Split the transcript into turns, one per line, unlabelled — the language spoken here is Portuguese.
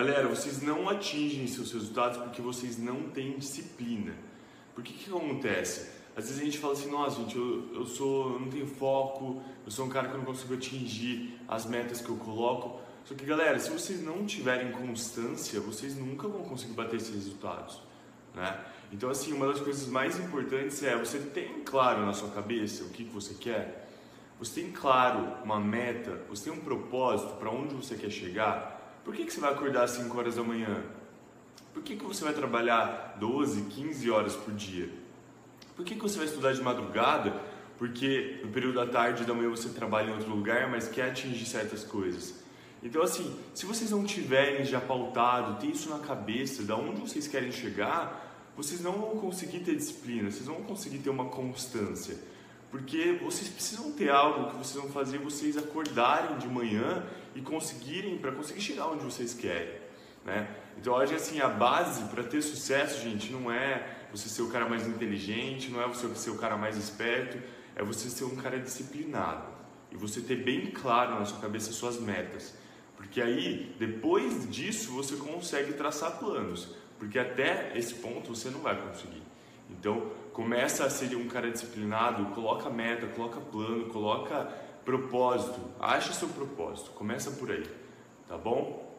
Galera, vocês não atingem seus resultados porque vocês não têm disciplina. Por que que acontece? Às vezes a gente fala assim, nossa gente, eu, eu sou, eu não tenho foco, eu sou um cara que não consigo atingir as metas que eu coloco. Só que galera, se vocês não tiverem constância, vocês nunca vão conseguir bater esses resultados, né? Então assim, uma das coisas mais importantes é você ter claro na sua cabeça o que, que você quer. Você tem claro uma meta, você tem um propósito para onde você quer chegar. Por que, que você vai acordar às 5 horas da manhã? Por que, que você vai trabalhar 12, 15 horas por dia? Por que, que você vai estudar de madrugada? Porque no período da tarde e da manhã você trabalha em outro lugar, mas quer atingir certas coisas. Então, assim, se vocês não tiverem já pautado, ter isso na cabeça, da onde vocês querem chegar, vocês não vão conseguir ter disciplina, vocês não vão conseguir ter uma constância. Porque vocês precisam ter algo que vocês vão fazer vocês acordarem de manhã e conseguirem, para conseguir chegar onde vocês querem. Né? Então, que assim, a base para ter sucesso, gente, não é você ser o cara mais inteligente, não é você ser o cara mais esperto, é você ser um cara disciplinado e você ter bem claro na sua cabeça as suas metas. Porque aí, depois disso, você consegue traçar planos. Porque até esse ponto você não vai conseguir. Então, começa a ser um cara disciplinado, coloca meta, coloca plano, coloca propósito, acha seu propósito, começa por aí, tá bom?